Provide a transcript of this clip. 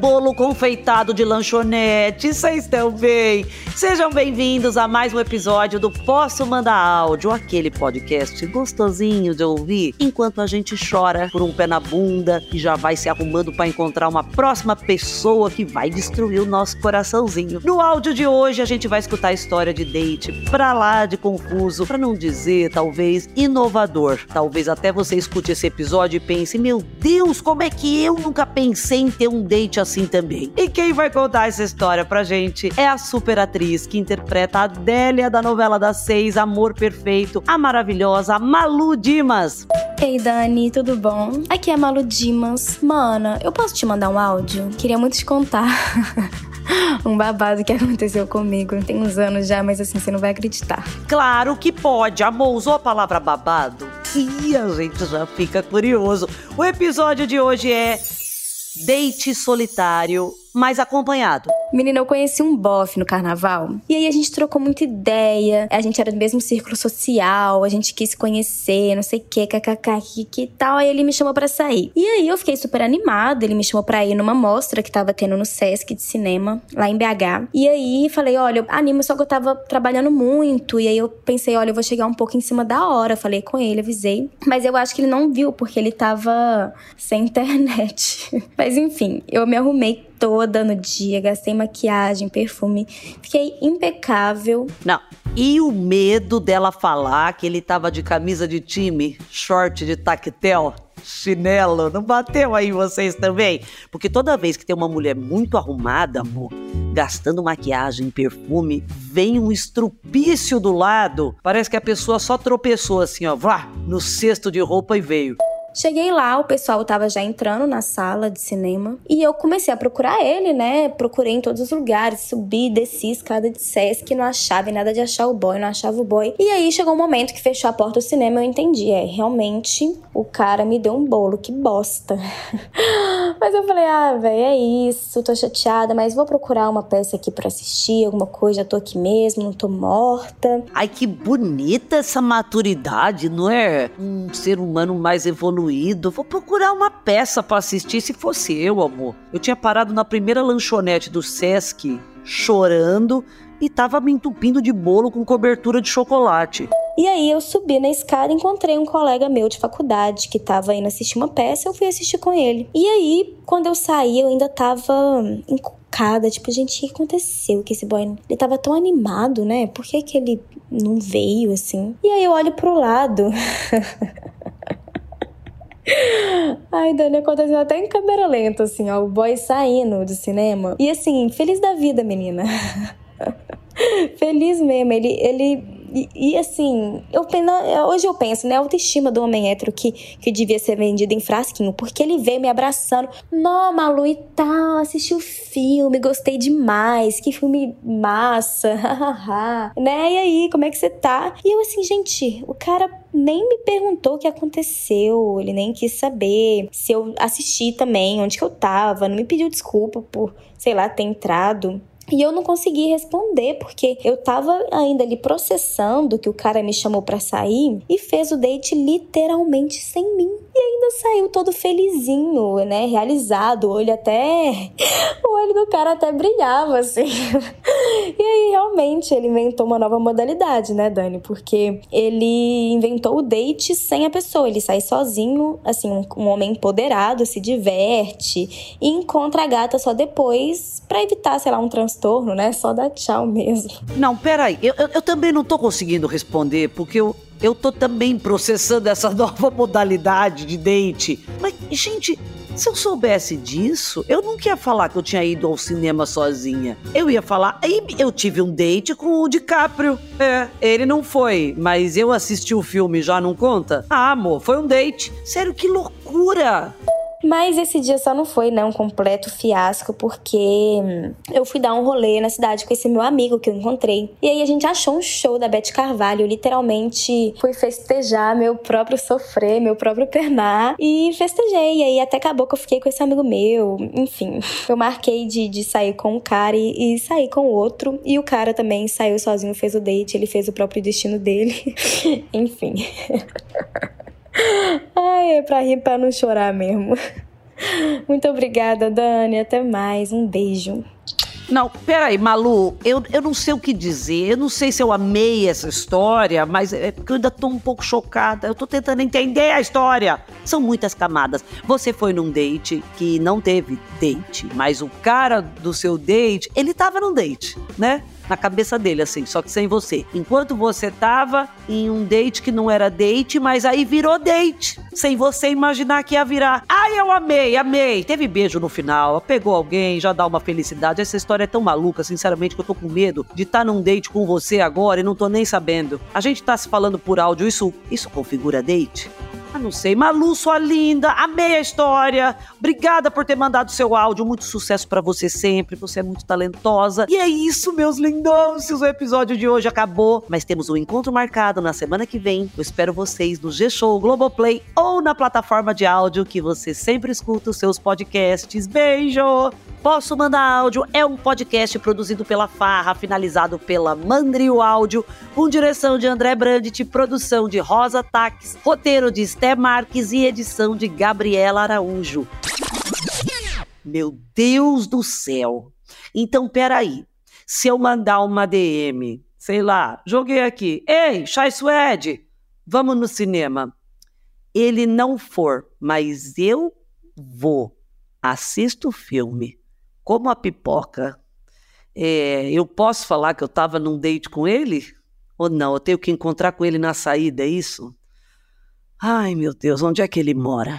Bolo confeitado de lanchonete, vocês estão bem? Sejam bem-vindos a mais um episódio do Posso Mandar Áudio, aquele podcast gostosinho de ouvir enquanto a gente chora por um pé na bunda e já vai se arrumando para encontrar uma próxima pessoa que vai destruir o nosso coraçãozinho. No áudio de hoje a gente vai escutar a história de date pra lá de confuso, para não dizer talvez inovador. Talvez até você escute esse episódio e pense: meu Deus, como é que eu nunca pensei em ter um date assim também? E quem vai contar essa história pra gente é a super atriz que interpreta a Adélia da novela das seis, Amor Perfeito, a maravilhosa Malu Dimas. Ei, Dani, tudo bom? Aqui é a Malu Dimas. Mana, eu posso te mandar um áudio? Queria muito te contar. um babado que aconteceu comigo. Tem uns anos já, mas assim, você não vai acreditar. Claro que pode. Amor, usou a palavra babado? E a gente já fica curioso. O episódio de hoje é Date Solitário mais acompanhado. Menina, eu conheci um bofe no carnaval. E aí a gente trocou muita ideia. A gente era do mesmo círculo social, a gente quis se conhecer, não sei o que, kkk, que, tal. Aí ele me chamou para sair. E aí eu fiquei super animada. Ele me chamou pra ir numa mostra que tava tendo no Sesc de cinema, lá em BH. E aí falei: olha, eu animo, só que eu tava trabalhando muito. E aí eu pensei: olha, eu vou chegar um pouco em cima da hora. Falei com ele, avisei. Mas eu acho que ele não viu, porque ele tava sem internet. Mas enfim, eu me arrumei toda no dia, gastei maquiagem, perfume, fiquei impecável. Não. E o medo dela falar que ele tava de camisa de time, short de tactel, chinelo, não bateu aí vocês também? Porque toda vez que tem uma mulher muito arrumada, amor, gastando maquiagem, perfume, vem um estrupício do lado. Parece que a pessoa só tropeçou assim, ó, vá, no cesto de roupa e veio. Cheguei lá, o pessoal tava já entrando na sala de cinema e eu comecei a procurar ele, né? Procurei em todos os lugares, subi, desci escada de Sesc, não achava e nada de achar o boy, não achava o boy. E aí chegou um momento que fechou a porta do cinema, eu entendi, é, realmente o cara me deu um bolo, que bosta. mas eu falei, ah, velho, é isso, tô chateada, mas vou procurar uma peça aqui para assistir, alguma coisa, já tô aqui mesmo, não tô morta. Ai, que bonita essa maturidade, não é? Um ser humano mais evoluído evoluído. Vou procurar uma peça para assistir se fosse eu, amor. Eu tinha parado na primeira lanchonete do Sesc, chorando, e tava me entupindo de bolo com cobertura de chocolate. E aí eu subi na escada encontrei um colega meu de faculdade que tava indo assistir uma peça, eu fui assistir com ele. E aí, quando eu saí, eu ainda tava encucada, tipo, gente, o que aconteceu? Que esse boy, ele tava tão animado, né? Por que que ele não veio assim? E aí eu olho pro lado. Ai, Dani, aconteceu até em câmera lenta, assim, ó, o boy saindo do cinema. E assim, feliz da vida, menina. feliz mesmo. Ele, ele e, assim, eu, hoje eu penso, né? A autoestima do homem hétero que, que devia ser vendido em frasquinho, porque ele veio me abraçando. Nó, Malu e tal, assisti o filme, gostei demais, que filme massa, né? E aí, como é que você tá? E eu assim, gente, o cara nem me perguntou o que aconteceu, ele nem quis saber se eu assisti também, onde que eu tava, não me pediu desculpa por, sei lá, ter entrado e eu não consegui responder porque eu tava ainda ali processando que o cara me chamou para sair e fez o date literalmente sem mim. E ainda saiu todo felizinho, né? Realizado. O olho até. O olho do cara até brilhava, assim. E aí, realmente, ele inventou uma nova modalidade, né, Dani? Porque ele inventou o date sem a pessoa. Ele sai sozinho, assim, um, homem empoderado, se diverte e encontra a gata só depois para evitar, sei lá, um transtorno, né? Só dar tchau mesmo. Não, peraí. Eu, eu, eu também não tô conseguindo responder porque eu eu tô também processando essa nova modalidade de date. Mas, gente, se eu soubesse disso, eu não ia falar que eu tinha ido ao cinema sozinha. Eu ia falar, aí eu tive um date com o DiCaprio. É, ele não foi, mas eu assisti o filme, já não conta? Ah, amor, foi um date. Sério, que loucura! Mas esse dia só não foi, né, um completo fiasco, porque eu fui dar um rolê na cidade com esse meu amigo que eu encontrei. E aí a gente achou um show da Beth Carvalho. Eu literalmente fui festejar meu próprio sofrer, meu próprio pernar. E festejei. E aí até acabou que eu fiquei com esse amigo meu. Enfim, eu marquei de, de sair com um cara e, e sair com o outro. E o cara também saiu sozinho, fez o date, ele fez o próprio destino dele. Enfim. Ai, é pra rir pra não chorar mesmo. Muito obrigada, Dani. Até mais. Um beijo. Não, peraí, Malu, eu, eu não sei o que dizer. Eu não sei se eu amei essa história, mas é porque eu ainda tô um pouco chocada. Eu tô tentando entender a história. São muitas camadas. Você foi num date que não teve date, mas o cara do seu date, ele tava num date, né? Na cabeça dele, assim, só que sem você. Enquanto você tava em um date que não era date, mas aí virou date, sem você imaginar que ia virar. Ai, eu amei, amei. Teve beijo no final, pegou alguém, já dá uma felicidade. Essa história é tão maluca, sinceramente, que eu tô com medo de estar tá num date com você agora e não tô nem sabendo. A gente tá se falando por áudio, isso, isso configura date? Ah, não sei. Malu, sua linda, amei a história. Obrigada por ter mandado seu áudio. Muito sucesso para você sempre. Você é muito talentosa. E é isso, meus lindões. O episódio de hoje acabou, mas temos um encontro marcado na semana que vem. Eu espero vocês no G-Show, Globoplay ou na plataforma de áudio que você sempre escuta os seus podcasts. Beijo! Posso Mandar Áudio é um podcast produzido pela Farra, finalizado pela Mandrio Áudio, com direção de André Brandt, produção de Rosa Taques, roteiro de Esté Marques e edição de Gabriela Araújo. Meu Deus do céu! Então, peraí. Se eu mandar uma DM, sei lá, joguei aqui. Ei, Chai Suede, vamos no cinema. Ele não for, mas eu vou. Assisto o filme como a pipoca. É, eu posso falar que eu estava num date com ele? Ou não? Eu tenho que encontrar com ele na saída, é isso? Ai, meu Deus, onde é que ele mora?